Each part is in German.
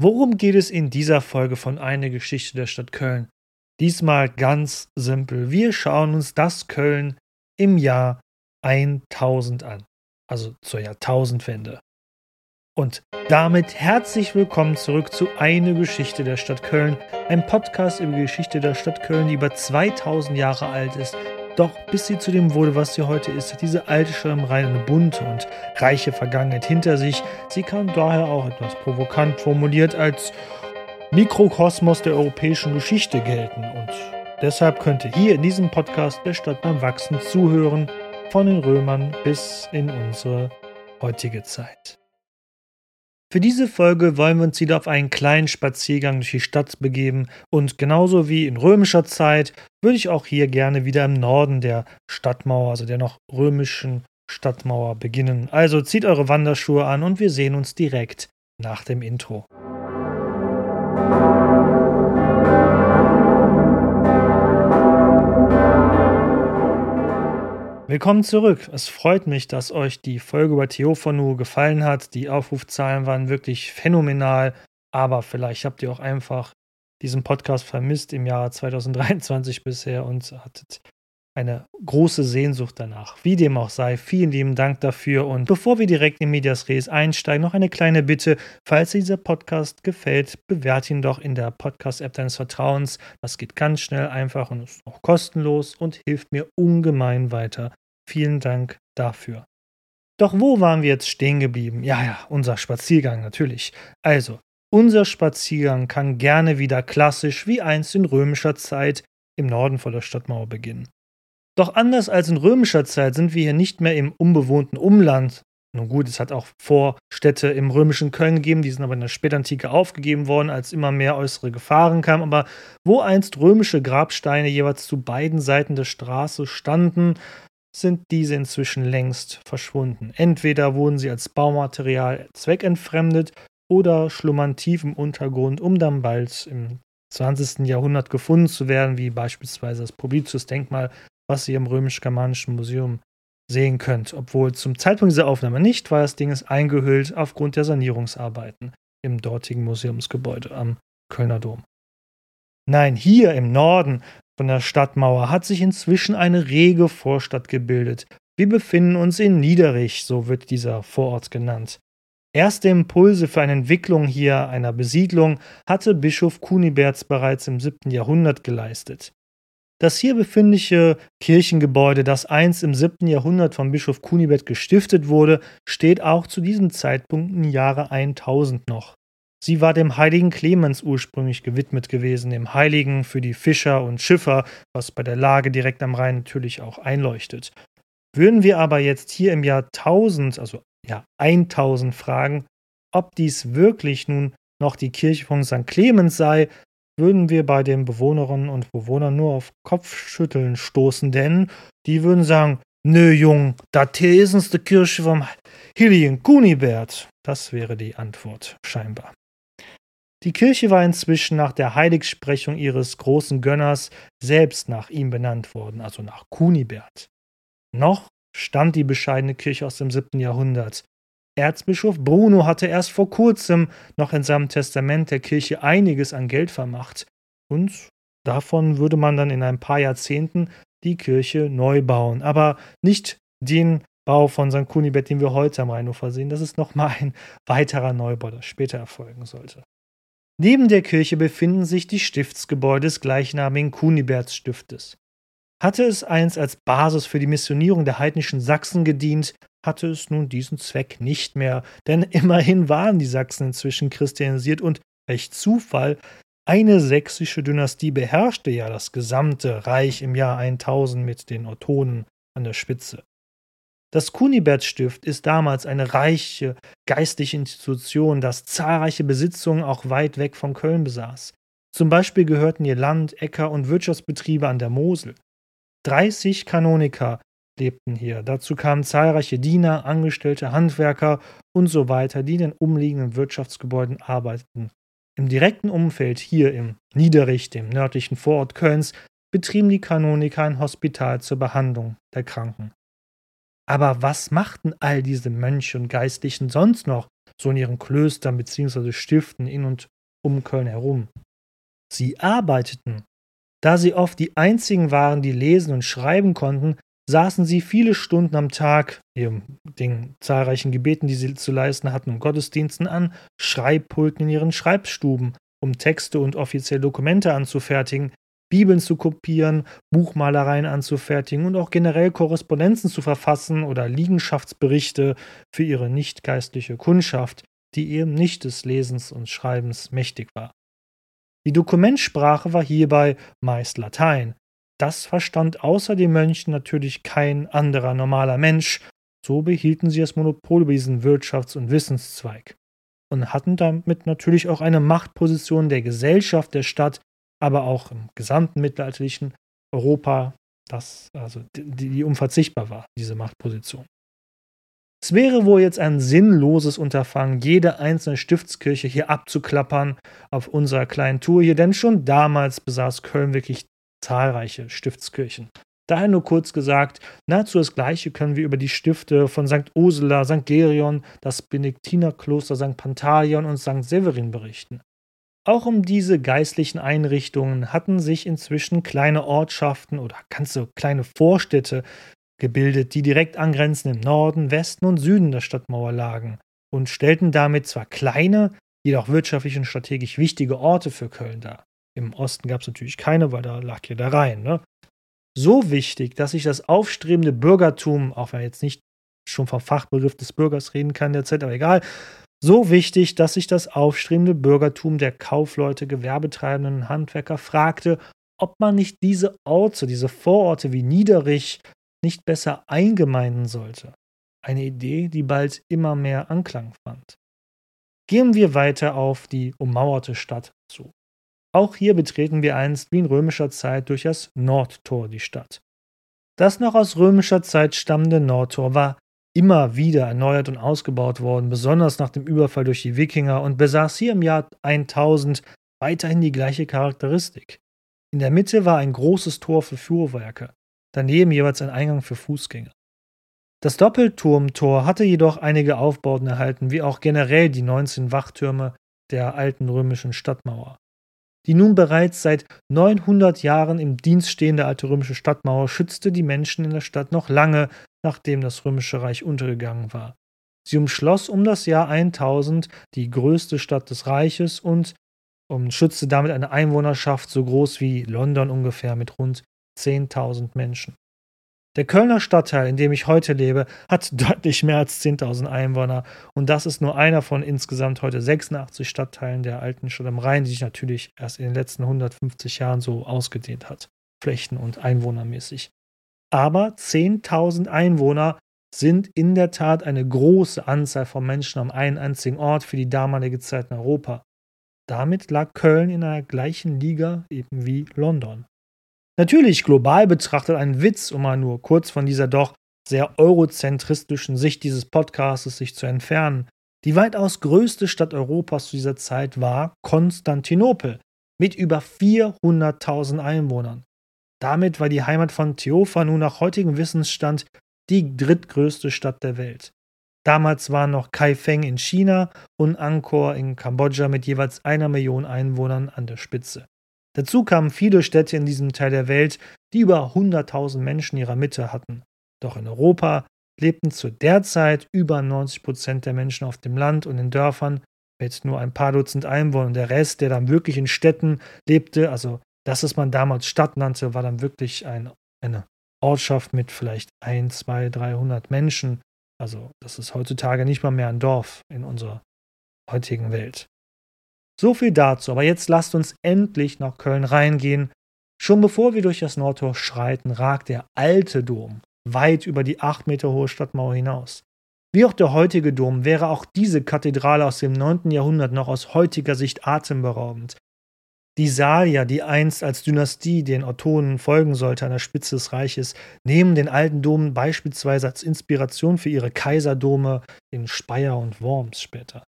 Worum geht es in dieser Folge von Eine Geschichte der Stadt Köln? Diesmal ganz simpel. Wir schauen uns das Köln im Jahr 1000 an, also zur Jahrtausendwende. Und damit herzlich willkommen zurück zu Eine Geschichte der Stadt Köln, ein Podcast über die Geschichte der Stadt Köln, die über 2000 Jahre alt ist doch bis sie zu dem wurde, was sie heute ist, hat diese alte Schirmreihe eine bunte und reiche Vergangenheit hinter sich. Sie kann daher auch etwas provokant formuliert als Mikrokosmos der europäischen Geschichte gelten. Und deshalb könnte hier in diesem Podcast der Stadt beim Wachsen zuhören, von den Römern bis in unsere heutige Zeit. Für diese Folge wollen wir uns wieder auf einen kleinen Spaziergang durch die Stadt begeben und genauso wie in römischer Zeit würde ich auch hier gerne wieder im Norden der Stadtmauer, also der noch römischen Stadtmauer beginnen. Also zieht eure Wanderschuhe an und wir sehen uns direkt nach dem Intro. Willkommen zurück. Es freut mich, dass euch die Folge über Theophanu gefallen hat. Die Aufrufzahlen waren wirklich phänomenal, aber vielleicht habt ihr auch einfach diesen Podcast vermisst im Jahr 2023 bisher und hattet eine große Sehnsucht danach. Wie dem auch sei, vielen lieben Dank dafür. Und bevor wir direkt in Medias Res einsteigen, noch eine kleine Bitte. Falls dir dieser Podcast gefällt, bewerte ihn doch in der Podcast-App deines Vertrauens. Das geht ganz schnell, einfach und ist auch kostenlos und hilft mir ungemein weiter. Vielen Dank dafür. Doch wo waren wir jetzt stehen geblieben? Ja, ja, unser Spaziergang natürlich. Also, unser Spaziergang kann gerne wieder klassisch wie einst in römischer Zeit im Norden vor der Stadtmauer beginnen. Doch anders als in römischer Zeit sind wir hier nicht mehr im unbewohnten Umland. Nun gut, es hat auch Vorstädte im römischen Köln gegeben, die sind aber in der Spätantike aufgegeben worden, als immer mehr äußere Gefahren kamen. Aber wo einst römische Grabsteine jeweils zu beiden Seiten der Straße standen, sind diese inzwischen längst verschwunden. Entweder wurden sie als Baumaterial zweckentfremdet oder schlummern tief im Untergrund, um dann bald im 20. Jahrhundert gefunden zu werden, wie beispielsweise das Publicius-Denkmal was ihr im römisch-germanischen Museum sehen könnt. Obwohl zum Zeitpunkt dieser Aufnahme nicht, weil das Ding ist eingehüllt aufgrund der Sanierungsarbeiten im dortigen Museumsgebäude am Kölner Dom. Nein, hier im Norden von der Stadtmauer hat sich inzwischen eine rege Vorstadt gebildet. Wir befinden uns in Niederich, so wird dieser Vorort genannt. Erste Impulse für eine Entwicklung hier einer Besiedlung hatte Bischof Kuniberts bereits im 7. Jahrhundert geleistet. Das hier befindliche Kirchengebäude, das einst im 7. Jahrhundert von Bischof Kunibert gestiftet wurde, steht auch zu diesem Zeitpunkt im Jahre 1000 noch. Sie war dem heiligen Clemens ursprünglich gewidmet gewesen, dem Heiligen für die Fischer und Schiffer, was bei der Lage direkt am Rhein natürlich auch einleuchtet. Würden wir aber jetzt hier im Jahr 1000, also ja 1000 fragen, ob dies wirklich nun noch die Kirche von St. Clemens sei, würden wir bei den Bewohnerinnen und Bewohnern nur auf Kopfschütteln stoßen, denn die würden sagen, nö Jung, is uns die Kirche vom Hilligen Kunibert. Das wäre die Antwort, scheinbar. Die Kirche war inzwischen nach der Heiligsprechung ihres großen Gönners selbst nach ihm benannt worden, also nach Kunibert. Noch stammt die bescheidene Kirche aus dem 7. Jahrhundert. Erzbischof Bruno hatte erst vor kurzem noch in seinem Testament der Kirche einiges an Geld vermacht. Und davon würde man dann in ein paar Jahrzehnten die Kirche neu bauen. Aber nicht den Bau von St. Kunibert, den wir heute am Rheinufer sehen. Das ist nochmal ein weiterer Neubau, der später erfolgen sollte. Neben der Kirche befinden sich die Stiftsgebäude des gleichnamigen Kunibertsstiftes. Hatte es einst als Basis für die Missionierung der heidnischen Sachsen gedient, hatte es nun diesen Zweck nicht mehr, denn immerhin waren die Sachsen inzwischen christianisiert und, welch Zufall, eine sächsische Dynastie beherrschte ja das gesamte Reich im Jahr 1000 mit den Ottonen an der Spitze. Das Kunibertstift ist damals eine reiche geistliche Institution, das zahlreiche Besitzungen auch weit weg von Köln besaß. Zum Beispiel gehörten ihr Land, Äcker und Wirtschaftsbetriebe an der Mosel. 30 Kanoniker lebten hier. Dazu kamen zahlreiche Diener, Angestellte, Handwerker und so weiter, die in den umliegenden Wirtschaftsgebäuden arbeiteten. Im direkten Umfeld hier im Niederrich, dem nördlichen Vorort Kölns, betrieben die Kanoniker ein Hospital zur Behandlung der Kranken. Aber was machten all diese Mönche und Geistlichen sonst noch so in ihren Klöstern bzw. Stiften in und um Köln herum. Sie arbeiteten. Da sie oft die einzigen waren, die lesen und schreiben konnten, saßen sie viele Stunden am Tag, neben den zahlreichen Gebeten, die sie zu leisten hatten, und Gottesdiensten an Schreibpulten in ihren Schreibstuben, um Texte und offizielle Dokumente anzufertigen, Bibeln zu kopieren, Buchmalereien anzufertigen und auch generell Korrespondenzen zu verfassen oder Liegenschaftsberichte für ihre nichtgeistliche Kundschaft, die eben nicht des Lesens und Schreibens mächtig war. Die Dokumentsprache war hierbei meist Latein. Das verstand außer den Mönchen natürlich kein anderer normaler Mensch, so behielten sie das Monopol über diesen Wirtschafts- und Wissenszweig und hatten damit natürlich auch eine Machtposition der Gesellschaft der Stadt, aber auch im gesamten mittelalterlichen Europa, das also die, die unverzichtbar war, diese Machtposition. Es wäre wohl jetzt ein sinnloses Unterfangen, jede einzelne Stiftskirche hier abzuklappern auf unserer kleinen Tour hier, denn schon damals besaß Köln wirklich zahlreiche Stiftskirchen. Daher nur kurz gesagt, nahezu das Gleiche können wir über die Stifte von St. Ursula, St. Gerion, das Benediktinerkloster St. Pantaleon und St. Severin berichten. Auch um diese geistlichen Einrichtungen hatten sich inzwischen kleine Ortschaften oder ganze kleine Vorstädte gebildet, die direkt angrenzend im Norden, Westen und Süden der Stadtmauer lagen und stellten damit zwar kleine, jedoch wirtschaftlich und strategisch wichtige Orte für Köln dar. Im Osten gab es natürlich keine, weil da lag ja der Rhein. Ne? So wichtig, dass sich das aufstrebende Bürgertum, auch wenn er jetzt nicht schon vom Fachbegriff des Bürgers reden kann derzeit, aber egal, so wichtig, dass sich das aufstrebende Bürgertum der Kaufleute, Gewerbetreibenden Handwerker fragte, ob man nicht diese Orte, diese Vororte wie Niederich nicht besser eingemeinden sollte. Eine Idee, die bald immer mehr Anklang fand. Gehen wir weiter auf die ummauerte Stadt zu. Auch hier betreten wir einst wie in römischer Zeit durch das Nordtor die Stadt. Das noch aus römischer Zeit stammende Nordtor war immer wieder erneuert und ausgebaut worden, besonders nach dem Überfall durch die Wikinger und besaß hier im Jahr 1000 weiterhin die gleiche Charakteristik. In der Mitte war ein großes Tor für Fuhrwerke, daneben jeweils ein Eingang für Fußgänger. Das Doppelturmtor hatte jedoch einige Aufbauten erhalten, wie auch generell die 19 Wachtürme der alten römischen Stadtmauer. Die nun bereits seit 900 Jahren im Dienst stehende alte römische Stadtmauer schützte die Menschen in der Stadt noch lange nachdem das Römische Reich untergegangen war. Sie umschloss um das Jahr 1000 die größte Stadt des Reiches und schützte damit eine Einwohnerschaft so groß wie London ungefähr mit rund 10.000 Menschen. Der Kölner Stadtteil, in dem ich heute lebe, hat deutlich mehr als 10.000 Einwohner und das ist nur einer von insgesamt heute 86 Stadtteilen der alten Stadt am Rhein, die sich natürlich erst in den letzten 150 Jahren so ausgedehnt hat, flächen- und einwohnermäßig. Aber 10.000 Einwohner sind in der Tat eine große Anzahl von Menschen am einen einzigen Ort für die damalige Zeit in Europa. Damit lag Köln in einer gleichen Liga eben wie London. Natürlich global betrachtet ein Witz, um mal nur kurz von dieser doch sehr eurozentristischen Sicht dieses Podcasts sich zu entfernen. Die weitaus größte Stadt Europas zu dieser Zeit war Konstantinopel mit über 400.000 Einwohnern. Damit war die Heimat von Theophanu nach heutigem Wissensstand die drittgrößte Stadt der Welt. Damals waren noch Kaifeng in China und Angkor in Kambodscha mit jeweils einer Million Einwohnern an der Spitze. Dazu kamen viele Städte in diesem Teil der Welt, die über 100.000 Menschen in ihrer Mitte hatten. Doch in Europa lebten zu der Zeit über 90 Prozent der Menschen auf dem Land und in Dörfern mit nur ein paar Dutzend Einwohnern. Der Rest, der dann wirklich in Städten lebte, also das, was man damals Stadt nannte, war dann wirklich ein, eine Ortschaft mit vielleicht ein, zwei, 300 Menschen. Also das ist heutzutage nicht mal mehr ein Dorf in unserer heutigen Welt. So viel dazu, aber jetzt lasst uns endlich nach Köln reingehen. Schon bevor wir durch das Nordtor schreiten, ragt der alte Dom weit über die acht Meter hohe Stadtmauer hinaus. Wie auch der heutige Dom wäre auch diese Kathedrale aus dem 9. Jahrhundert noch aus heutiger Sicht atemberaubend. Die Salier, die einst als Dynastie den Ottonen folgen sollte an der Spitze des Reiches, nehmen den alten Dom beispielsweise als Inspiration für ihre Kaiserdome in Speyer und Worms später.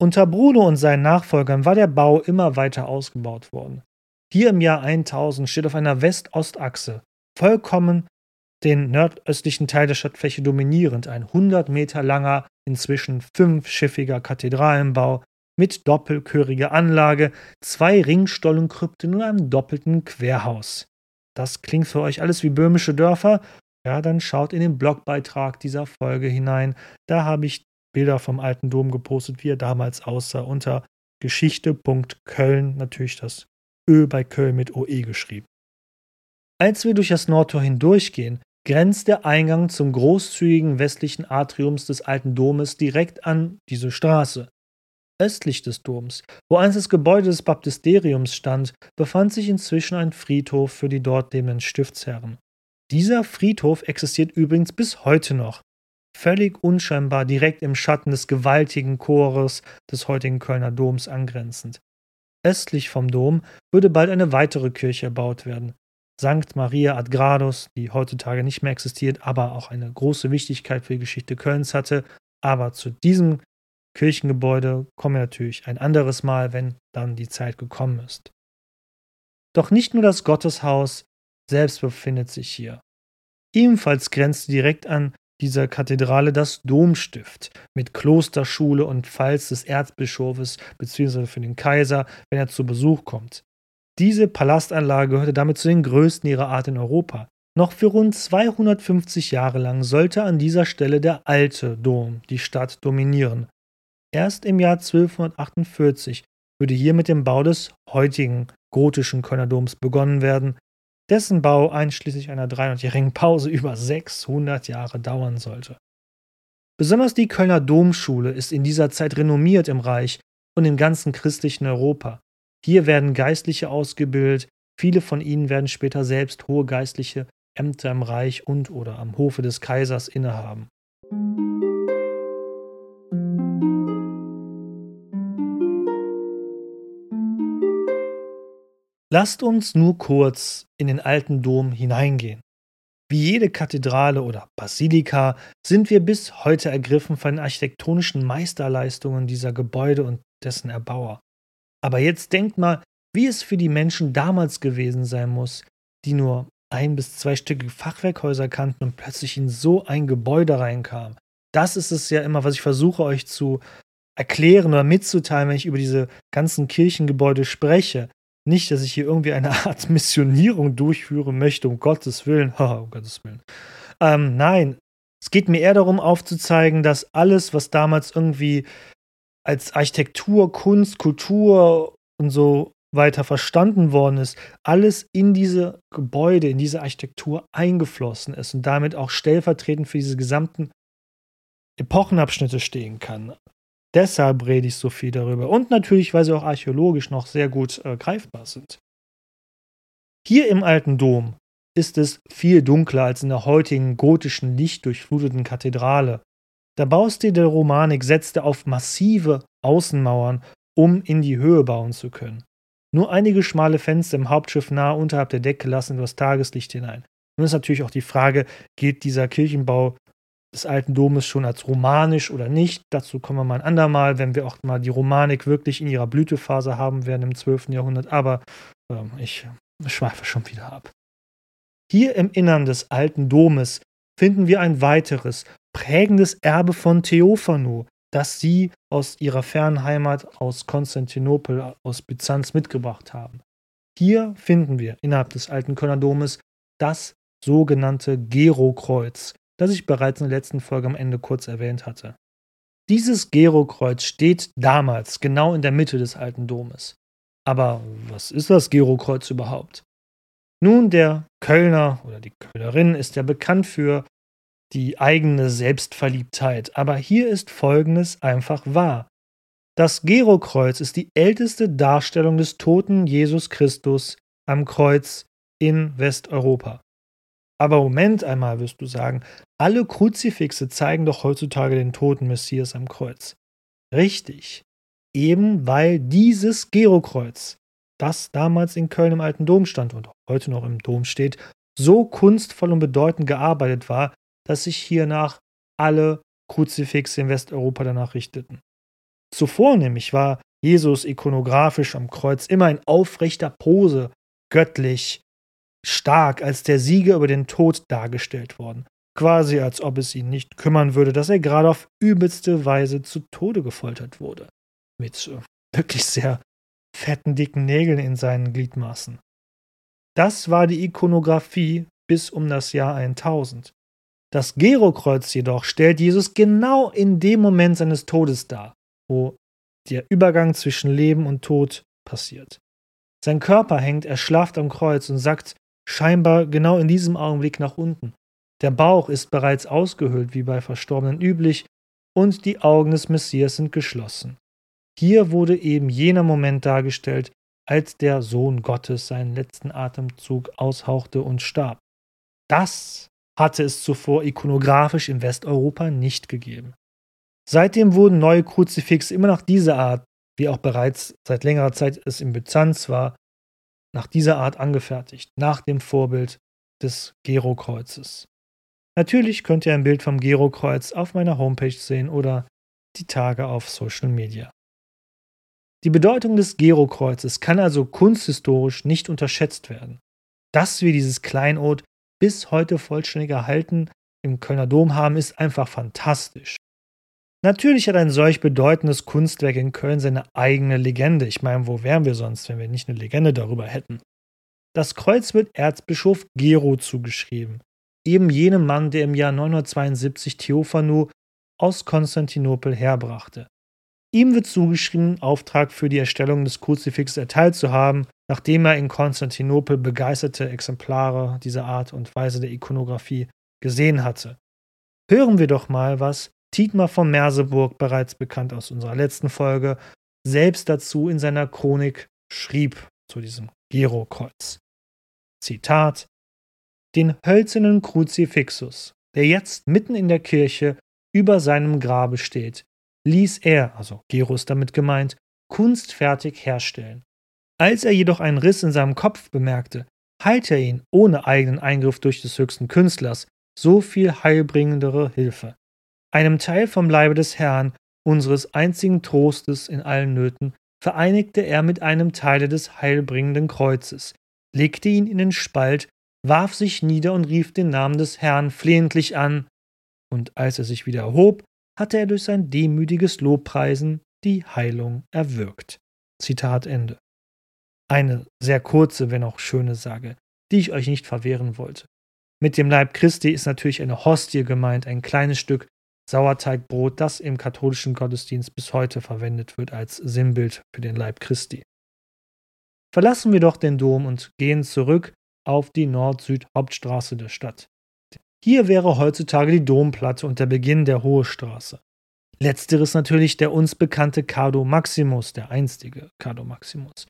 Unter Bruno und seinen Nachfolgern war der Bau immer weiter ausgebaut worden. Hier im Jahr 1000 steht auf einer West-Ost-Achse, vollkommen den nordöstlichen Teil der Stadtfläche dominierend, ein 100 Meter langer, inzwischen fünfschiffiger Kathedralenbau mit doppelchöriger Anlage, zwei Ringstollenkrypten und einem doppelten Querhaus. Das klingt für euch alles wie böhmische Dörfer? Ja, dann schaut in den Blogbeitrag dieser Folge hinein. Da habe ich Bilder vom alten Dom gepostet, wie er damals aussah, unter Geschichte.köln, natürlich das Ö bei Köln mit OE geschrieben. Als wir durch das Nordtor hindurchgehen, grenzt der Eingang zum großzügigen westlichen Atriums des alten Domes direkt an diese Straße. Östlich des Doms, wo einst das Gebäude des Baptisteriums stand, befand sich inzwischen ein Friedhof für die dort lebenden Stiftsherren. Dieser Friedhof existiert übrigens bis heute noch, völlig unscheinbar direkt im Schatten des gewaltigen Chores des heutigen Kölner Doms angrenzend. Östlich vom Dom würde bald eine weitere Kirche erbaut werden. Sankt Maria ad Gradus, die heutzutage nicht mehr existiert, aber auch eine große Wichtigkeit für die Geschichte Kölns hatte. Aber zu diesem Kirchengebäude kommen wir natürlich ein anderes Mal, wenn dann die Zeit gekommen ist. Doch nicht nur das Gotteshaus selbst befindet sich hier. Ebenfalls grenzt direkt an dieser Kathedrale das Domstift mit Klosterschule und Pfalz des Erzbischofes bzw. für den Kaiser, wenn er zu Besuch kommt. Diese Palastanlage gehörte damit zu den größten ihrer Art in Europa. Noch für rund 250 Jahre lang sollte an dieser Stelle der alte Dom die Stadt dominieren, Erst im Jahr 1248 würde hier mit dem Bau des heutigen gotischen Kölner Doms begonnen werden, dessen Bau einschließlich einer 300-jährigen Pause über 600 Jahre dauern sollte. Besonders die Kölner Domschule ist in dieser Zeit renommiert im Reich und im ganzen christlichen Europa. Hier werden Geistliche ausgebildet, viele von ihnen werden später selbst hohe geistliche Ämter im Reich und oder am Hofe des Kaisers innehaben. Lasst uns nur kurz in den alten Dom hineingehen. Wie jede Kathedrale oder Basilika sind wir bis heute ergriffen von den architektonischen Meisterleistungen dieser Gebäude und dessen Erbauer. Aber jetzt denkt mal, wie es für die Menschen damals gewesen sein muss, die nur ein- bis zweistöckige Fachwerkhäuser kannten und plötzlich in so ein Gebäude reinkamen. Das ist es ja immer, was ich versuche euch zu erklären oder mitzuteilen, wenn ich über diese ganzen Kirchengebäude spreche. Nicht, dass ich hier irgendwie eine Art Missionierung durchführen möchte, um Gottes Willen. um Gottes Willen. Ähm, nein, es geht mir eher darum aufzuzeigen, dass alles, was damals irgendwie als Architektur, Kunst, Kultur und so weiter verstanden worden ist, alles in diese Gebäude, in diese Architektur eingeflossen ist und damit auch stellvertretend für diese gesamten Epochenabschnitte stehen kann. Deshalb rede ich so viel darüber. Und natürlich, weil sie auch archäologisch noch sehr gut äh, greifbar sind. Hier im alten Dom ist es viel dunkler als in der heutigen gotischen, lichtdurchfluteten Kathedrale. Der Baustil der Romanik setzte auf massive Außenmauern, um in die Höhe bauen zu können. Nur einige schmale Fenster im Hauptschiff nahe unterhalb der Decke lassen das Tageslicht hinein. Nun ist natürlich auch die Frage, gilt dieser Kirchenbau des alten Domes schon als romanisch oder nicht. Dazu kommen wir mal ein andermal, wenn wir auch mal die Romanik wirklich in ihrer Blütephase haben werden im 12. Jahrhundert. Aber ähm, ich schweife schon wieder ab. Hier im Innern des alten Domes finden wir ein weiteres prägendes Erbe von Theophanu, das sie aus ihrer fernen Heimat aus Konstantinopel, aus Byzanz mitgebracht haben. Hier finden wir innerhalb des alten Kölner Domes das sogenannte Gerokreuz, das ich bereits in der letzten Folge am Ende kurz erwähnt hatte. Dieses Gerokreuz steht damals genau in der Mitte des alten Domes. Aber was ist das Gerokreuz überhaupt? Nun, der Kölner oder die Kölnerin ist ja bekannt für die eigene Selbstverliebtheit, aber hier ist Folgendes einfach wahr. Das Gerokreuz ist die älteste Darstellung des toten Jesus Christus am Kreuz in Westeuropa. Aber Moment einmal, wirst du sagen, alle Kruzifixe zeigen doch heutzutage den toten Messias am Kreuz. Richtig. Eben weil dieses Gerokreuz, das damals in Köln im alten Dom stand und heute noch im Dom steht, so kunstvoll und bedeutend gearbeitet war, dass sich hiernach alle Kruzifixe in Westeuropa danach richteten. Zuvor nämlich war Jesus ikonografisch am Kreuz immer in aufrechter Pose, göttlich, stark als der Sieger über den Tod dargestellt worden. quasi als ob es ihn nicht kümmern würde, dass er gerade auf übelste Weise zu Tode gefoltert wurde. Mit äh, wirklich sehr fetten, dicken Nägeln in seinen Gliedmaßen. Das war die Ikonographie bis um das Jahr 1000. Das Gerokreuz jedoch stellt Jesus genau in dem Moment seines Todes dar, wo der Übergang zwischen Leben und Tod passiert. Sein Körper hängt erschlafft am Kreuz und sackt scheinbar genau in diesem Augenblick nach unten. Der Bauch ist bereits ausgehöhlt, wie bei Verstorbenen üblich, und die Augen des Messias sind geschlossen. Hier wurde eben jener Moment dargestellt, als der Sohn Gottes seinen letzten Atemzug aushauchte und starb. Das hatte es zuvor ikonografisch in Westeuropa nicht gegeben. Seitdem wurden neue Kruzifixe immer nach dieser Art, wie auch bereits seit längerer Zeit es in Byzanz war, nach dieser Art angefertigt, nach dem Vorbild des Gero-Kreuzes. Natürlich könnt ihr ein Bild vom Gero-Kreuz auf meiner Homepage sehen oder die Tage auf Social Media. Die Bedeutung des Gero-Kreuzes kann also kunsthistorisch nicht unterschätzt werden. Dass wir dieses Kleinod bis heute vollständig erhalten im Kölner Dom haben, ist einfach fantastisch. Natürlich hat ein solch bedeutendes Kunstwerk in Köln seine eigene Legende. Ich meine, wo wären wir sonst, wenn wir nicht eine Legende darüber hätten? Das Kreuz wird Erzbischof Gero zugeschrieben, eben jenem Mann, der im Jahr 972 Theophanu aus Konstantinopel herbrachte. Ihm wird zugeschrieben, Auftrag für die Erstellung des Kruzifixes erteilt zu haben, nachdem er in Konstantinopel begeisterte Exemplare dieser Art und Weise der Ikonographie gesehen hatte. Hören wir doch mal, was Tietmar von Merseburg, bereits bekannt aus unserer letzten Folge, selbst dazu in seiner Chronik schrieb zu diesem Gero-Kreuz. Zitat: Den hölzernen Kruzifixus, der jetzt mitten in der Kirche über seinem Grabe steht, ließ er, also Gerus damit gemeint, kunstfertig herstellen. Als er jedoch einen Riss in seinem Kopf bemerkte, heilte er ihn ohne eigenen Eingriff durch des höchsten Künstlers so viel heilbringendere Hilfe. Einem Teil vom Leibe des Herrn, unseres einzigen Trostes in allen Nöten, vereinigte er mit einem Teile des heilbringenden Kreuzes, legte ihn in den Spalt, warf sich nieder und rief den Namen des Herrn flehentlich an, und als er sich wieder erhob, hatte er durch sein demütiges Lobpreisen die Heilung erwirkt. Zitat Ende. Eine sehr kurze, wenn auch schöne Sage, die ich euch nicht verwehren wollte. Mit dem Leib Christi ist natürlich eine Hostie gemeint, ein kleines Stück Sauerteigbrot, das im katholischen Gottesdienst bis heute verwendet wird als Sinnbild für den Leib Christi. Verlassen wir doch den Dom und gehen zurück auf die Nord-Süd-Hauptstraße der Stadt. Hier wäre heutzutage die Domplatte und der Beginn der Hohe Straße. Letzteres natürlich der uns bekannte Cardo Maximus, der einstige Cardo Maximus.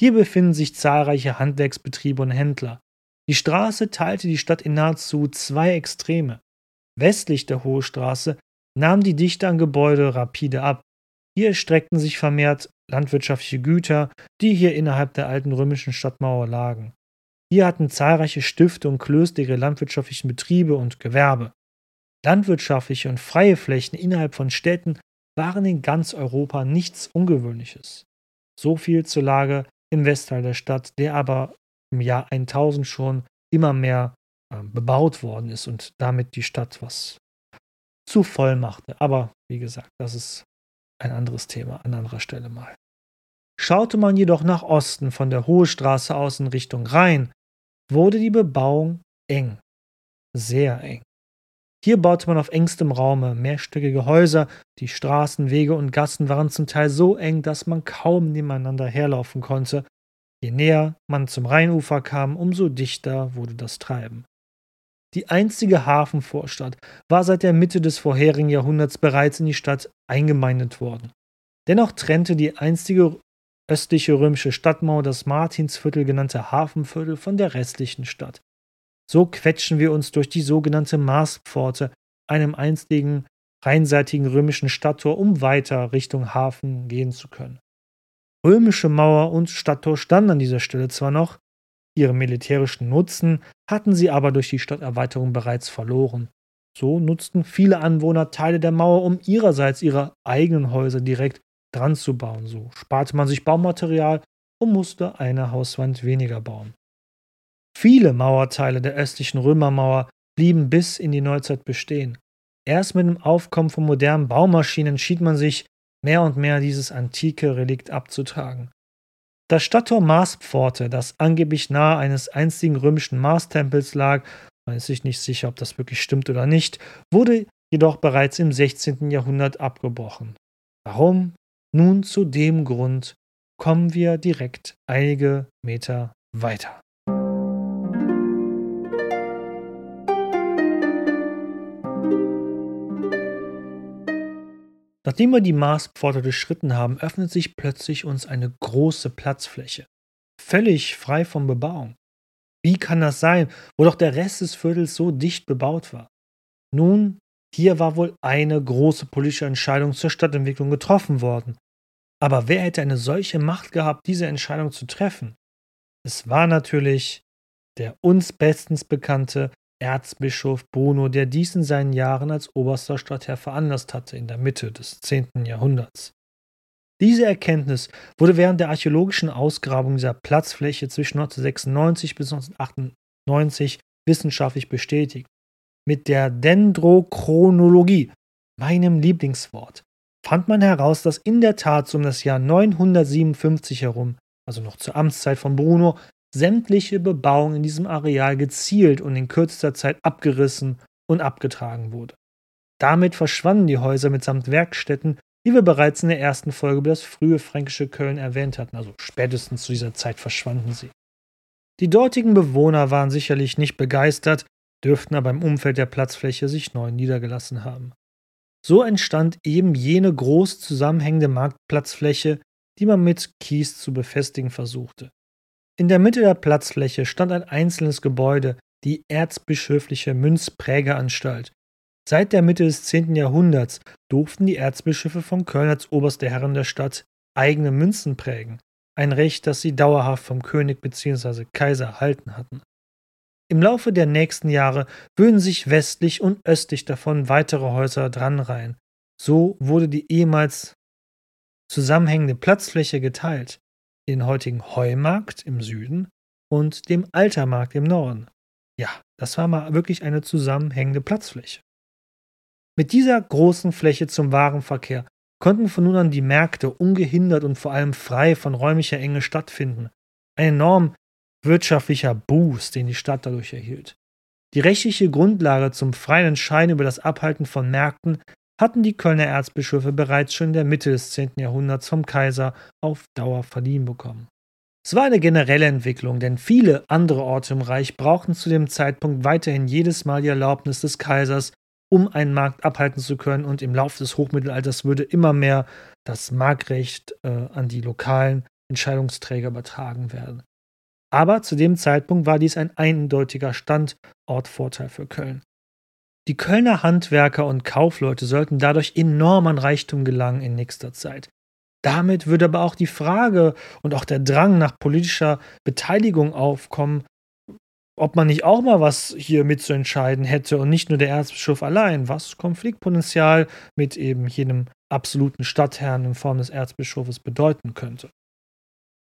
Hier befinden sich zahlreiche Handwerksbetriebe und Händler. Die Straße teilte die Stadt in nahezu zwei Extreme. Westlich der Hohe Straße nahmen die Dichte an Gebäude rapide ab. Hier streckten sich vermehrt landwirtschaftliche Güter, die hier innerhalb der alten römischen Stadtmauer lagen. Hier hatten zahlreiche Stifte und Klöster ihre landwirtschaftlichen Betriebe und Gewerbe. Landwirtschaftliche und freie Flächen innerhalb von Städten waren in ganz Europa nichts Ungewöhnliches. So viel zur Lage im Westteil der Stadt, der aber im Jahr 1000 schon immer mehr bebaut worden ist und damit die Stadt was zu voll machte. Aber wie gesagt, das ist ein anderes Thema an anderer Stelle mal. Schaute man jedoch nach Osten von der Hohe Straße aus in Richtung Rhein, wurde die Bebauung eng, sehr eng. Hier baute man auf engstem Raume mehrstöckige Häuser, die Straßen, Wege und Gassen waren zum Teil so eng, dass man kaum nebeneinander herlaufen konnte. Je näher man zum Rheinufer kam, umso dichter wurde das Treiben. Die einzige Hafenvorstadt war seit der Mitte des vorherigen Jahrhunderts bereits in die Stadt eingemeindet worden. Dennoch trennte die einstige östliche römische Stadtmauer das Martinsviertel genannte Hafenviertel von der restlichen Stadt. So quetschen wir uns durch die sogenannte Marspforte, einem einstigen rheinseitigen römischen Stadttor, um weiter Richtung Hafen gehen zu können. Römische Mauer und Stadttor standen an dieser Stelle zwar noch, ihren militärischen Nutzen hatten sie aber durch die Stadterweiterung bereits verloren. So nutzten viele Anwohner Teile der Mauer, um ihrerseits ihre eigenen Häuser direkt dran zu bauen. So sparte man sich Baumaterial und musste eine Hauswand weniger bauen. Viele Mauerteile der östlichen Römermauer blieben bis in die Neuzeit bestehen. Erst mit dem Aufkommen von modernen Baumaschinen entschied man sich, mehr und mehr dieses antike Relikt abzutragen. Das Stadttor Marspforte, das angeblich nahe eines einstigen römischen Marstempels lag, man ist sich nicht sicher, ob das wirklich stimmt oder nicht, wurde jedoch bereits im 16. Jahrhundert abgebrochen. Warum? Nun zu dem Grund kommen wir direkt einige Meter weiter. Nachdem wir die Marspforte durchschritten haben, öffnet sich plötzlich uns eine große Platzfläche. Völlig frei von Bebauung. Wie kann das sein, wo doch der Rest des Viertels so dicht bebaut war? Nun, hier war wohl eine große politische Entscheidung zur Stadtentwicklung getroffen worden. Aber wer hätte eine solche Macht gehabt, diese Entscheidung zu treffen? Es war natürlich der uns bestens bekannte Erzbischof Bruno, der dies in seinen Jahren als oberster Stadtherr veranlasst hatte in der Mitte des 10. Jahrhunderts. Diese Erkenntnis wurde während der archäologischen Ausgrabung dieser Platzfläche zwischen 1996 bis 1998 wissenschaftlich bestätigt. Mit der Dendrochronologie, meinem Lieblingswort, fand man heraus, dass in der Tat um das Jahr 957 herum, also noch zur Amtszeit von Bruno, sämtliche Bebauung in diesem Areal gezielt und in kürzester Zeit abgerissen und abgetragen wurde. Damit verschwanden die Häuser mitsamt Werkstätten, die wir bereits in der ersten Folge über das frühe fränkische Köln erwähnt hatten, also spätestens zu dieser Zeit verschwanden sie. Die dortigen Bewohner waren sicherlich nicht begeistert, dürften aber im Umfeld der Platzfläche sich neu niedergelassen haben. So entstand eben jene groß zusammenhängende Marktplatzfläche, die man mit Kies zu befestigen versuchte. In der Mitte der Platzfläche stand ein einzelnes Gebäude, die Erzbischöfliche Münzprägeanstalt. Seit der Mitte des 10. Jahrhunderts durften die Erzbischöfe von Köln als oberste Herren der Stadt eigene Münzen prägen, ein Recht, das sie dauerhaft vom König bzw. Kaiser erhalten hatten. Im Laufe der nächsten Jahre würden sich westlich und östlich davon weitere Häuser dranreihen. So wurde die ehemals zusammenhängende Platzfläche geteilt den heutigen Heumarkt im Süden und dem Altermarkt im Norden. Ja, das war mal wirklich eine zusammenhängende Platzfläche. Mit dieser großen Fläche zum Warenverkehr konnten von nun an die Märkte ungehindert und vor allem frei von räumlicher Enge stattfinden. Ein enorm wirtschaftlicher Boost, den die Stadt dadurch erhielt. Die rechtliche Grundlage zum freien Entscheiden über das Abhalten von Märkten hatten die Kölner Erzbischöfe bereits schon in der Mitte des 10. Jahrhunderts vom Kaiser auf Dauer verliehen bekommen. Es war eine generelle Entwicklung, denn viele andere Orte im Reich brauchten zu dem Zeitpunkt weiterhin jedes Mal die Erlaubnis des Kaisers, um einen Markt abhalten zu können, und im Laufe des Hochmittelalters würde immer mehr das Marktrecht äh, an die lokalen Entscheidungsträger übertragen werden. Aber zu dem Zeitpunkt war dies ein eindeutiger Standortvorteil für Köln. Die Kölner Handwerker und Kaufleute sollten dadurch enorm an Reichtum gelangen in nächster Zeit. Damit würde aber auch die Frage und auch der Drang nach politischer Beteiligung aufkommen, ob man nicht auch mal was hier mitzuentscheiden hätte und nicht nur der Erzbischof allein, was Konfliktpotenzial mit eben jenem absoluten Stadtherrn in Form des Erzbischofes bedeuten könnte.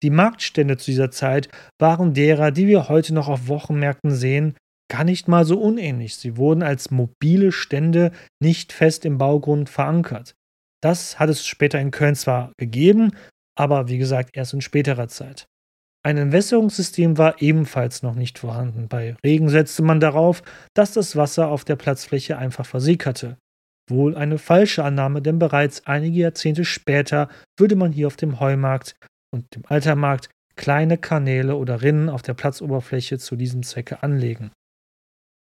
Die Marktstände zu dieser Zeit waren derer, die wir heute noch auf Wochenmärkten sehen, gar nicht mal so unähnlich. Sie wurden als mobile Stände nicht fest im Baugrund verankert. Das hat es später in Köln zwar gegeben, aber wie gesagt erst in späterer Zeit. Ein Entwässerungssystem war ebenfalls noch nicht vorhanden. Bei Regen setzte man darauf, dass das Wasser auf der Platzfläche einfach versickerte. Wohl eine falsche Annahme, denn bereits einige Jahrzehnte später würde man hier auf dem Heumarkt und dem Altermarkt kleine Kanäle oder Rinnen auf der Platzoberfläche zu diesem Zwecke anlegen.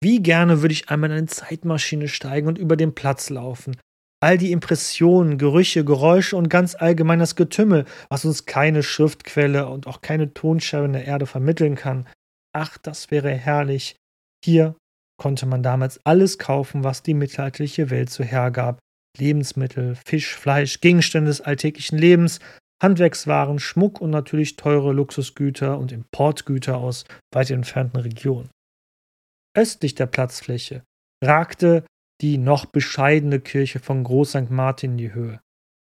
Wie gerne würde ich einmal in eine Zeitmaschine steigen und über den Platz laufen. All die Impressionen, Gerüche, Geräusche und ganz allgemein das Getümmel, was uns keine Schriftquelle und auch keine Tonscherbe in der Erde vermitteln kann. Ach, das wäre herrlich. Hier konnte man damals alles kaufen, was die mittelalterliche Welt so hergab. Lebensmittel, Fisch, Fleisch, Gegenstände des alltäglichen Lebens, Handwerkswaren, Schmuck und natürlich teure Luxusgüter und Importgüter aus weit entfernten Regionen. Östlich der Platzfläche ragte die noch bescheidene Kirche von Groß St. Martin in die Höhe.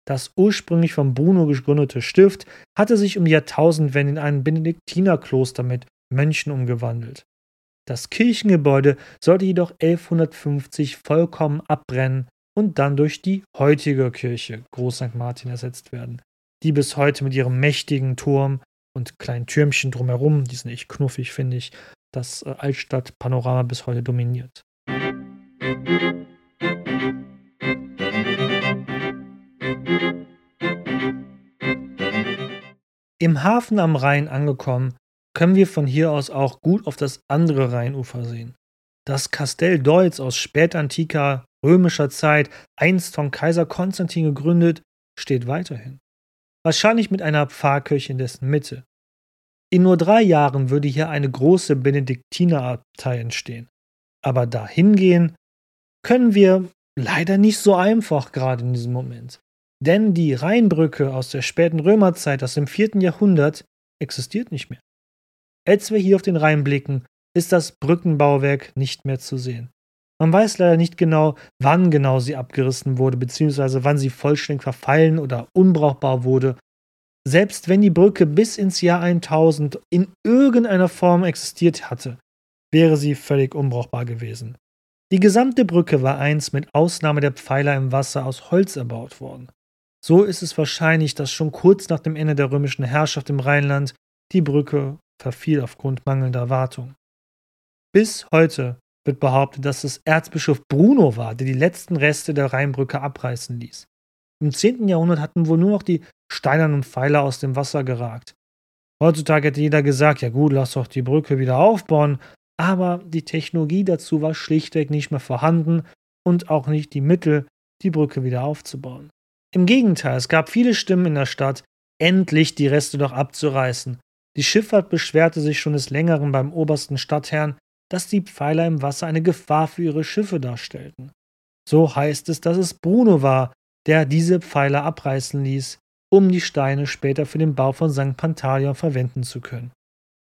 Das ursprünglich von Bruno gegründete Stift hatte sich um die Jahrtausendwende in ein Benediktinerkloster mit Mönchen umgewandelt. Das Kirchengebäude sollte jedoch 1150 vollkommen abbrennen und dann durch die heutige Kirche Groß St. Martin ersetzt werden, die bis heute mit ihrem mächtigen Turm und kleinen Türmchen drumherum, die sind echt knuffig, finde ich, das äh, Altstadtpanorama bis heute dominiert. Im Hafen am Rhein angekommen, können wir von hier aus auch gut auf das andere Rheinufer sehen. Das Kastell Deutz aus spätantiker römischer Zeit, einst von Kaiser Konstantin gegründet, steht weiterhin. Wahrscheinlich mit einer Pfarrkirche in dessen Mitte. In nur drei Jahren würde hier eine große Benediktinerabtei entstehen. Aber dahin gehen können wir leider nicht so einfach gerade in diesem Moment. Denn die Rheinbrücke aus der späten Römerzeit, aus dem 4. Jahrhundert, existiert nicht mehr. Als wir hier auf den Rhein blicken, ist das Brückenbauwerk nicht mehr zu sehen. Man weiß leider nicht genau, wann genau sie abgerissen wurde, beziehungsweise wann sie vollständig verfallen oder unbrauchbar wurde. Selbst wenn die Brücke bis ins Jahr 1000 in irgendeiner Form existiert hatte, wäre sie völlig unbrauchbar gewesen. Die gesamte Brücke war einst mit Ausnahme der Pfeiler im Wasser aus Holz erbaut worden. So ist es wahrscheinlich, dass schon kurz nach dem Ende der römischen Herrschaft im Rheinland die Brücke verfiel aufgrund mangelnder Wartung. Bis heute wird behauptet, dass es Erzbischof Bruno war, der die letzten Reste der Rheinbrücke abreißen ließ. Im 10. Jahrhundert hatten wohl nur noch die steinernen Pfeiler aus dem Wasser geragt. Heutzutage hätte jeder gesagt, ja gut, lass doch die Brücke wieder aufbauen, aber die Technologie dazu war schlichtweg nicht mehr vorhanden und auch nicht die Mittel, die Brücke wieder aufzubauen. Im Gegenteil, es gab viele Stimmen in der Stadt, endlich die Reste doch abzureißen. Die Schifffahrt beschwerte sich schon des Längeren beim obersten Stadtherrn, dass die Pfeiler im Wasser eine Gefahr für ihre Schiffe darstellten. So heißt es, dass es Bruno war, der diese Pfeiler abreißen ließ, um die Steine später für den Bau von St. Pantaleon verwenden zu können.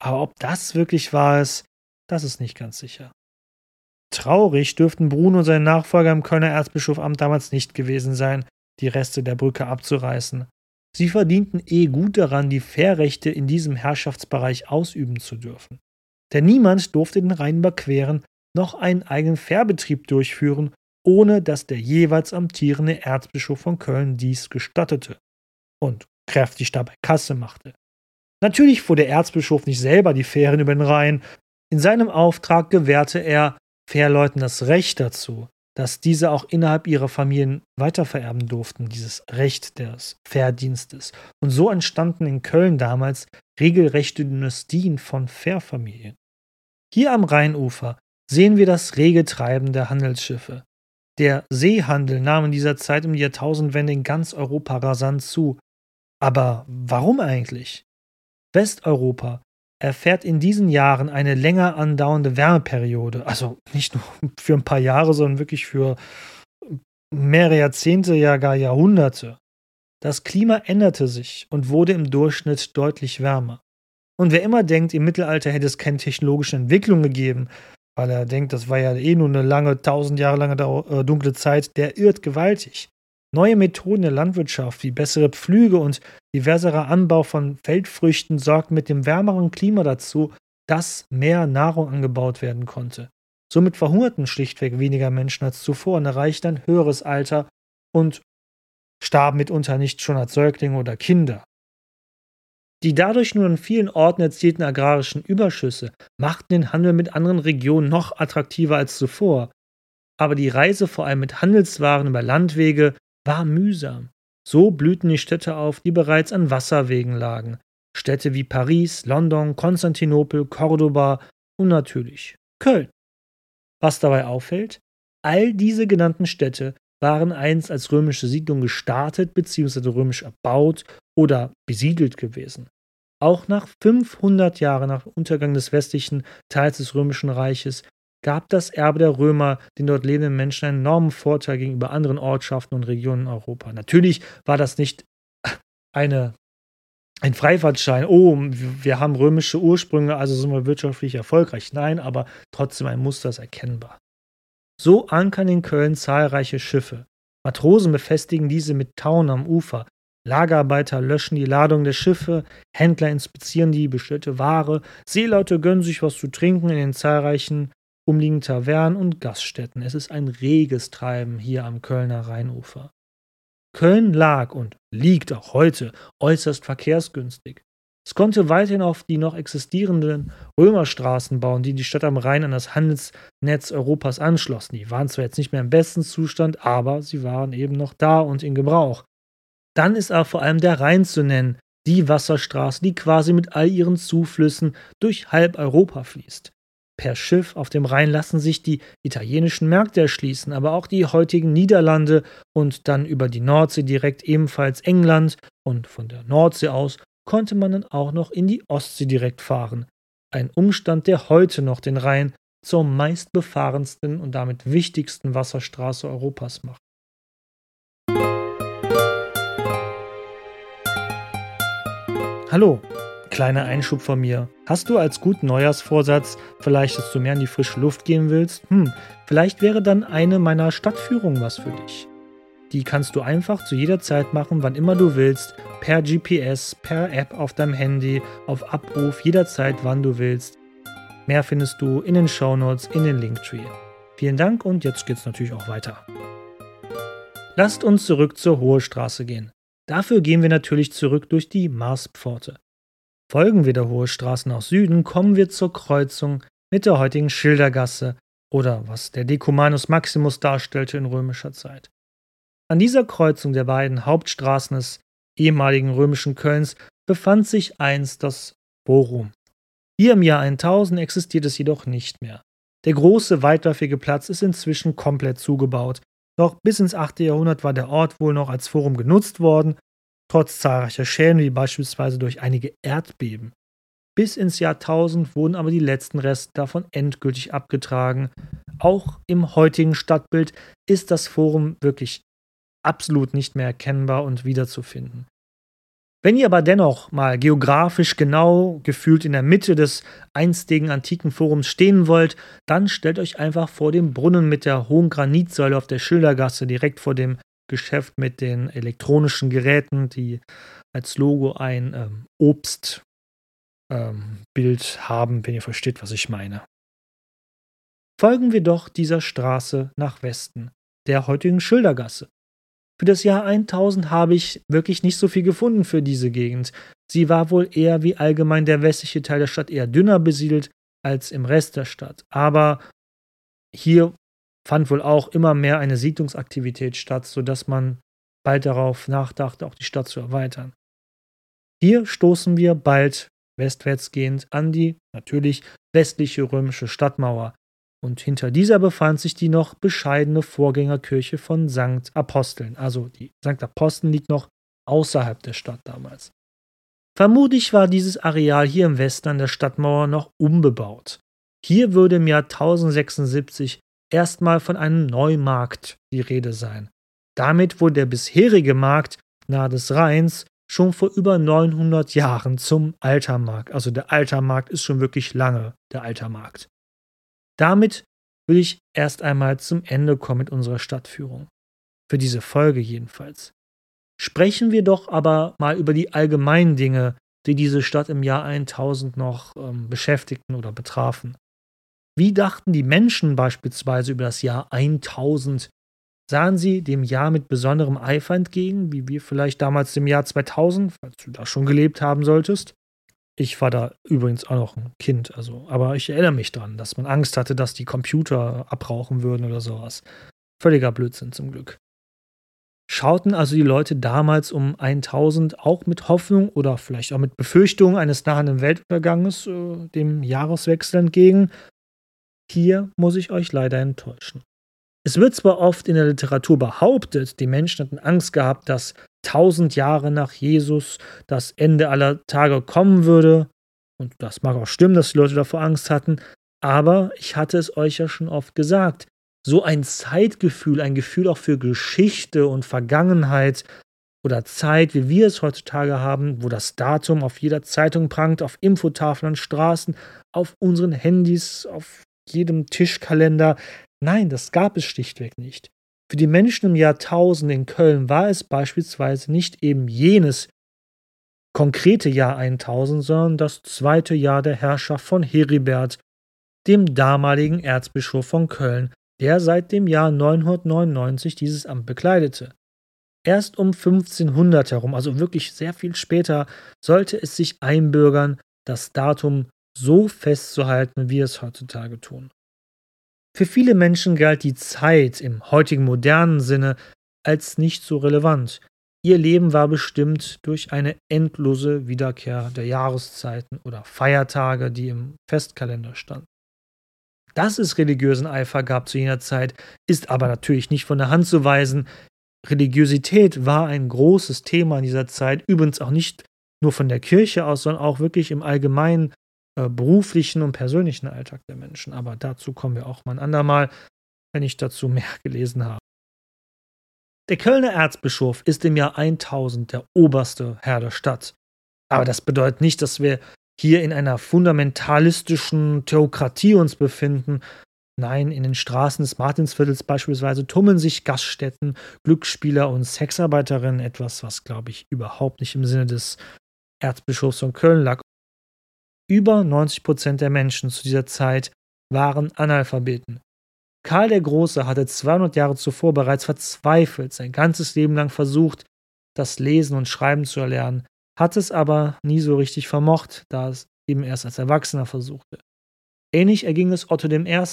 Aber ob das wirklich wahr ist, das ist nicht ganz sicher. Traurig dürften Bruno und sein Nachfolger im Kölner Erzbischofamt damals nicht gewesen sein, die Reste der Brücke abzureißen. Sie verdienten eh gut daran, die Fährrechte in diesem Herrschaftsbereich ausüben zu dürfen denn niemand durfte den Rhein überqueren, noch einen eigenen Fährbetrieb durchführen, ohne dass der jeweils amtierende Erzbischof von Köln dies gestattete und kräftig dabei Kasse machte. Natürlich fuhr der Erzbischof nicht selber die Fähren über den Rhein, in seinem Auftrag gewährte er Fährleuten das Recht dazu, dass diese auch innerhalb ihrer Familien weitervererben durften, dieses Recht des Fährdienstes. Und so entstanden in Köln damals regelrechte Dynastien von Fährfamilien. Hier am Rheinufer sehen wir das rege Treiben der Handelsschiffe. Der Seehandel nahm in dieser Zeit um die Jahrtausendwende in ganz Europa rasant zu. Aber warum eigentlich? Westeuropa erfährt in diesen Jahren eine länger andauernde Wärmeperiode. Also nicht nur für ein paar Jahre, sondern wirklich für mehrere Jahrzehnte, ja gar Jahrhunderte. Das Klima änderte sich und wurde im Durchschnitt deutlich wärmer. Und wer immer denkt, im Mittelalter hätte es keine technologische Entwicklung gegeben, weil er denkt, das war ja eh nur eine lange, tausend Jahre lange äh, dunkle Zeit, der irrt gewaltig. Neue Methoden der Landwirtschaft wie bessere Pflüge und diverserer Anbau von Feldfrüchten sorgten mit dem wärmeren Klima dazu, dass mehr Nahrung angebaut werden konnte. Somit verhungerten schlichtweg weniger Menschen als zuvor und erreichten ein höheres Alter und starben mitunter nicht schon als Säuglinge oder Kinder. Die dadurch nur in vielen Orten erzielten agrarischen Überschüsse machten den Handel mit anderen Regionen noch attraktiver als zuvor. Aber die Reise vor allem mit Handelswaren über Landwege war mühsam. So blühten die Städte auf, die bereits an Wasserwegen lagen. Städte wie Paris, London, Konstantinopel, Cordoba und natürlich Köln. Was dabei auffällt, all diese genannten Städte waren einst als römische Siedlung gestartet bzw. römisch erbaut oder besiedelt gewesen. Auch nach 500 Jahren nach Untergang des westlichen Teils des Römischen Reiches gab das Erbe der Römer den dort lebenden Menschen einen enormen Vorteil gegenüber anderen Ortschaften und Regionen in Europa. Natürlich war das nicht eine, ein Freifahrtschein, oh, wir haben römische Ursprünge, also sind wir wirtschaftlich erfolgreich. Nein, aber trotzdem ein Muster ist erkennbar. So ankern in Köln zahlreiche Schiffe. Matrosen befestigen diese mit Tauen am Ufer. Lagerarbeiter löschen die Ladung der Schiffe, Händler inspizieren die bestellte Ware, Seeleute gönnen sich was zu trinken in den zahlreichen umliegenden Tavernen und Gaststätten. Es ist ein reges Treiben hier am Kölner Rheinufer. Köln lag und liegt auch heute äußerst verkehrsgünstig. Es konnte weiterhin auf die noch existierenden Römerstraßen bauen, die die Stadt am Rhein an das Handelsnetz Europas anschlossen. Die waren zwar jetzt nicht mehr im besten Zustand, aber sie waren eben noch da und in Gebrauch. Dann ist aber vor allem der Rhein zu nennen, die Wasserstraße, die quasi mit all ihren Zuflüssen durch halb Europa fließt. Per Schiff auf dem Rhein lassen sich die italienischen Märkte erschließen, aber auch die heutigen Niederlande und dann über die Nordsee direkt ebenfalls England und von der Nordsee aus konnte man dann auch noch in die Ostsee direkt fahren. Ein Umstand, der heute noch den Rhein zur meistbefahrensten und damit wichtigsten Wasserstraße Europas macht. Hallo, kleiner Einschub von mir. Hast du als guten Neujahrsvorsatz vielleicht, dass du mehr in die frische Luft gehen willst? Hm, vielleicht wäre dann eine meiner Stadtführungen was für dich. Die kannst du einfach zu jeder Zeit machen, wann immer du willst, per GPS, per App auf deinem Handy, auf Abruf, jederzeit, wann du willst. Mehr findest du in den Shownotes, in den Linktree. Vielen Dank und jetzt geht's natürlich auch weiter. Lasst uns zurück zur Hohe Straße gehen. Dafür gehen wir natürlich zurück durch die Marspforte. Folgen wir der Hohe Straße nach Süden, kommen wir zur Kreuzung mit der heutigen Schildergasse oder was der Decumanus Maximus darstellte in römischer Zeit. An dieser Kreuzung der beiden Hauptstraßen des ehemaligen römischen Kölns befand sich einst das Forum. Hier im Jahr 1000 existiert es jedoch nicht mehr. Der große, weitläufige Platz ist inzwischen komplett zugebaut. Doch bis ins 8. Jahrhundert war der Ort wohl noch als Forum genutzt worden, trotz zahlreicher Schäden wie beispielsweise durch einige Erdbeben. Bis ins Jahr 1000 wurden aber die letzten Reste davon endgültig abgetragen. Auch im heutigen Stadtbild ist das Forum wirklich absolut nicht mehr erkennbar und wiederzufinden. Wenn ihr aber dennoch mal geografisch genau gefühlt in der Mitte des einstigen antiken Forums stehen wollt, dann stellt euch einfach vor dem Brunnen mit der hohen Granitsäule auf der Schildergasse direkt vor dem Geschäft mit den elektronischen Geräten, die als Logo ein ähm, Obstbild ähm, haben, wenn ihr versteht, was ich meine. Folgen wir doch dieser Straße nach Westen, der heutigen Schildergasse. Für das Jahr 1000 habe ich wirklich nicht so viel gefunden für diese Gegend. Sie war wohl eher wie allgemein der westliche Teil der Stadt eher dünner besiedelt als im Rest der Stadt. Aber hier fand wohl auch immer mehr eine Siedlungsaktivität statt, sodass man bald darauf nachdachte, auch die Stadt zu erweitern. Hier stoßen wir bald westwärts gehend an die natürlich westliche römische Stadtmauer, und hinter dieser befand sich die noch bescheidene Vorgängerkirche von St. Aposteln. Also die St. Aposteln liegt noch außerhalb der Stadt damals. Vermutlich war dieses Areal hier im Westen an der Stadtmauer noch unbebaut. Hier würde im Jahr 1076 erstmal von einem Neumarkt die Rede sein. Damit wurde der bisherige Markt nahe des Rheins schon vor über 900 Jahren zum Altermarkt. Also der Altermarkt ist schon wirklich lange der Altermarkt. Damit will ich erst einmal zum Ende kommen mit unserer Stadtführung. Für diese Folge jedenfalls. Sprechen wir doch aber mal über die allgemeinen Dinge, die diese Stadt im Jahr 1000 noch ähm, beschäftigten oder betrafen. Wie dachten die Menschen beispielsweise über das Jahr 1000? Sahen sie dem Jahr mit besonderem Eifer entgegen, wie wir vielleicht damals dem Jahr 2000, falls du da schon gelebt haben solltest? Ich war da übrigens auch noch ein Kind, also, aber ich erinnere mich dran, dass man Angst hatte, dass die Computer abrauchen würden oder sowas. Völliger Blödsinn zum Glück. Schauten also die Leute damals um 1000 auch mit Hoffnung oder vielleicht auch mit Befürchtung eines nahenden Weltunterganges äh, dem Jahreswechsel entgegen? Hier muss ich euch leider enttäuschen. Es wird zwar oft in der Literatur behauptet, die Menschen hatten Angst gehabt, dass tausend Jahre nach Jesus das Ende aller Tage kommen würde. Und das mag auch stimmen, dass die Leute davor Angst hatten. Aber ich hatte es euch ja schon oft gesagt. So ein Zeitgefühl, ein Gefühl auch für Geschichte und Vergangenheit oder Zeit, wie wir es heutzutage haben, wo das Datum auf jeder Zeitung prangt, auf Infotafeln an Straßen, auf unseren Handys, auf jedem Tischkalender. Nein, das gab es schlichtweg nicht. Für die Menschen im Jahr 1000 in Köln war es beispielsweise nicht eben jenes konkrete Jahr 1000, sondern das zweite Jahr der Herrschaft von Heribert, dem damaligen Erzbischof von Köln, der seit dem Jahr 999 dieses Amt bekleidete. Erst um 1500 herum, also wirklich sehr viel später, sollte es sich einbürgern, das Datum so festzuhalten, wie es heutzutage tun. Für viele Menschen galt die Zeit im heutigen modernen Sinne als nicht so relevant. Ihr Leben war bestimmt durch eine endlose Wiederkehr der Jahreszeiten oder Feiertage, die im Festkalender standen. Dass es religiösen Eifer gab zu jener Zeit, ist aber natürlich nicht von der Hand zu weisen. Religiosität war ein großes Thema in dieser Zeit, übrigens auch nicht nur von der Kirche aus, sondern auch wirklich im allgemeinen äh, beruflichen und persönlichen Alltag der Menschen. Aber dazu kommen wir auch mal ein andermal, wenn ich dazu mehr gelesen habe. Der Kölner Erzbischof ist im Jahr 1000 der oberste Herr der Stadt. Aber das bedeutet nicht, dass wir hier in einer fundamentalistischen Theokratie uns befinden. Nein, in den Straßen des Martinsviertels beispielsweise tummeln sich Gaststätten, Glücksspieler und Sexarbeiterinnen, etwas, was, glaube ich, überhaupt nicht im Sinne des Erzbischofs von Köln lag. Über 90 Prozent der Menschen zu dieser Zeit waren Analphabeten. Karl der Große hatte 200 Jahre zuvor bereits verzweifelt sein ganzes Leben lang versucht, das Lesen und Schreiben zu erlernen, hat es aber nie so richtig vermocht, da es eben erst als Erwachsener versuchte. Ähnlich erging es Otto I.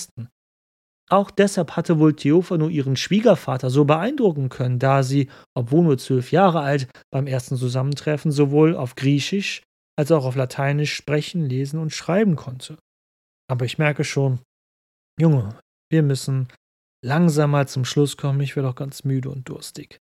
Auch deshalb hatte wohl Theophano ihren Schwiegervater so beeindrucken können, da sie, obwohl nur zwölf Jahre alt, beim ersten Zusammentreffen sowohl auf Griechisch als auch auf Lateinisch sprechen, lesen und schreiben konnte. Aber ich merke schon, Junge, wir müssen langsam mal zum Schluss kommen, ich werde auch ganz müde und durstig.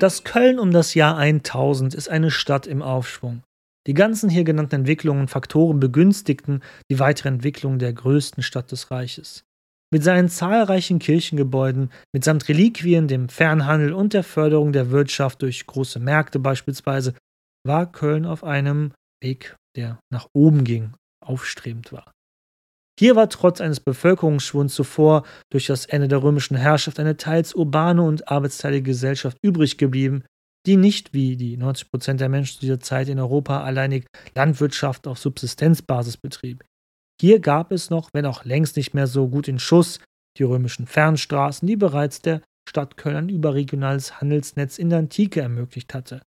Das Köln um das Jahr 1000 ist eine Stadt im Aufschwung. Die ganzen hier genannten Entwicklungen und Faktoren begünstigten die weitere Entwicklung der größten Stadt des Reiches. Mit seinen zahlreichen Kirchengebäuden, mitsamt Reliquien, dem Fernhandel und der Förderung der Wirtschaft durch große Märkte beispielsweise, war Köln auf einem Weg, der nach oben ging, aufstrebend war. Hier war trotz eines Bevölkerungsschwunds zuvor durch das Ende der römischen Herrschaft eine teils urbane und arbeitsteilige Gesellschaft übrig geblieben, die nicht wie die 90 Prozent der Menschen dieser Zeit in Europa alleinig Landwirtschaft auf Subsistenzbasis betrieb. Hier gab es noch, wenn auch längst nicht mehr so gut in Schuss, die römischen Fernstraßen, die bereits der Stadt Köln ein überregionales Handelsnetz in der Antike ermöglicht hatte.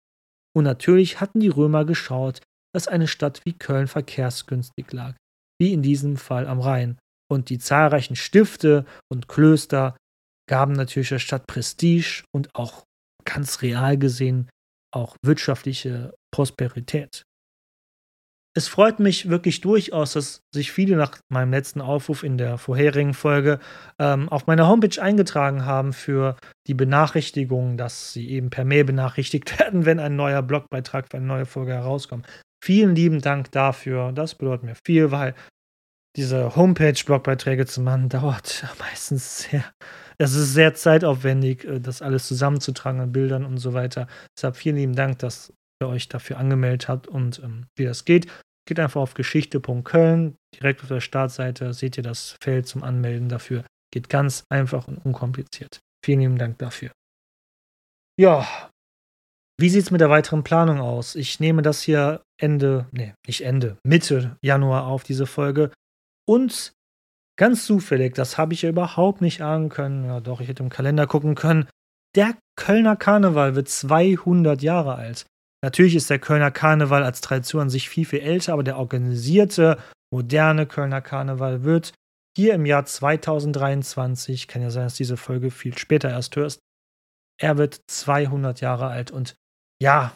Und natürlich hatten die Römer geschaut, dass eine Stadt wie Köln verkehrsgünstig lag wie in diesem Fall am Rhein. Und die zahlreichen Stifte und Klöster gaben natürlich der Stadt Prestige und auch ganz real gesehen auch wirtschaftliche Prosperität. Es freut mich wirklich durchaus, dass sich viele nach meinem letzten Aufruf in der vorherigen Folge ähm, auf meiner Homepage eingetragen haben für die Benachrichtigung, dass sie eben per Mail benachrichtigt werden, wenn ein neuer Blogbeitrag für eine neue Folge herauskommt. Vielen lieben Dank dafür. Das bedeutet mir viel, weil diese Homepage-Blogbeiträge zu machen dauert meistens sehr. Es ist sehr zeitaufwendig, äh, das alles zusammenzutragen an Bildern und so weiter. Deshalb vielen lieben Dank, dass ihr euch dafür angemeldet habt und ähm, wie das geht. Geht einfach auf geschichte.köln. Direkt auf der Startseite seht ihr das Feld zum Anmelden dafür. Geht ganz einfach und unkompliziert. Vielen lieben Dank dafür. Ja, wie sieht es mit der weiteren Planung aus? Ich nehme das hier Ende, nee, nicht Ende, Mitte Januar auf, diese Folge. Und ganz zufällig, das habe ich ja überhaupt nicht ahnen können, ja doch, ich hätte im Kalender gucken können, der Kölner Karneval wird 200 Jahre alt. Natürlich ist der Kölner Karneval als Tradition an sich viel, viel älter, aber der organisierte, moderne Kölner Karneval wird hier im Jahr 2023, kann ja sein, dass diese Folge viel später erst hörst, er wird 200 Jahre alt und ja,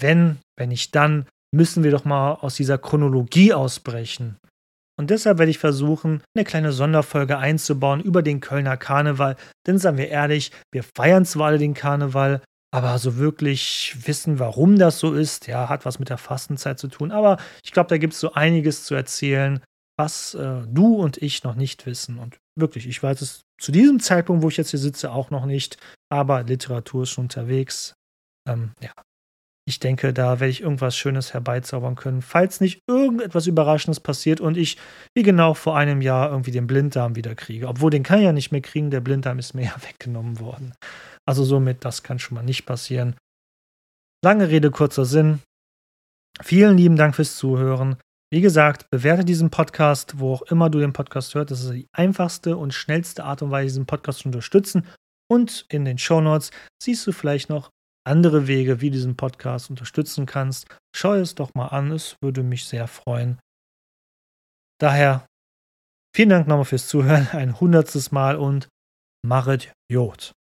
wenn, wenn nicht dann, müssen wir doch mal aus dieser Chronologie ausbrechen. Und deshalb werde ich versuchen, eine kleine Sonderfolge einzubauen über den Kölner Karneval. Denn seien wir ehrlich, wir feiern zwar alle den Karneval, aber so wirklich wissen, warum das so ist, ja, hat was mit der Fastenzeit zu tun. Aber ich glaube, da gibt es so einiges zu erzählen, was äh, du und ich noch nicht wissen. Und wirklich, ich weiß es zu diesem Zeitpunkt, wo ich jetzt hier sitze, auch noch nicht. Aber Literatur ist schon unterwegs. Ähm, ja. ich denke, da werde ich irgendwas Schönes herbeizaubern können, falls nicht irgendetwas Überraschendes passiert und ich, wie genau vor einem Jahr, irgendwie den Blinddarm wieder kriege. Obwohl, den kann ich ja nicht mehr kriegen, der Blinddarm ist mir ja weggenommen worden. Also somit, das kann schon mal nicht passieren. Lange Rede, kurzer Sinn. Vielen lieben Dank fürs Zuhören. Wie gesagt, bewerte diesen Podcast, wo auch immer du den Podcast hörst. Das ist die einfachste und schnellste Art und Weise, diesen Podcast zu unterstützen. Und in den Show Notes siehst du vielleicht noch andere Wege, wie du diesen Podcast unterstützen kannst. Schau es doch mal an, es würde mich sehr freuen. Daher vielen Dank nochmal fürs Zuhören, ein hundertstes Mal und Marit Jod.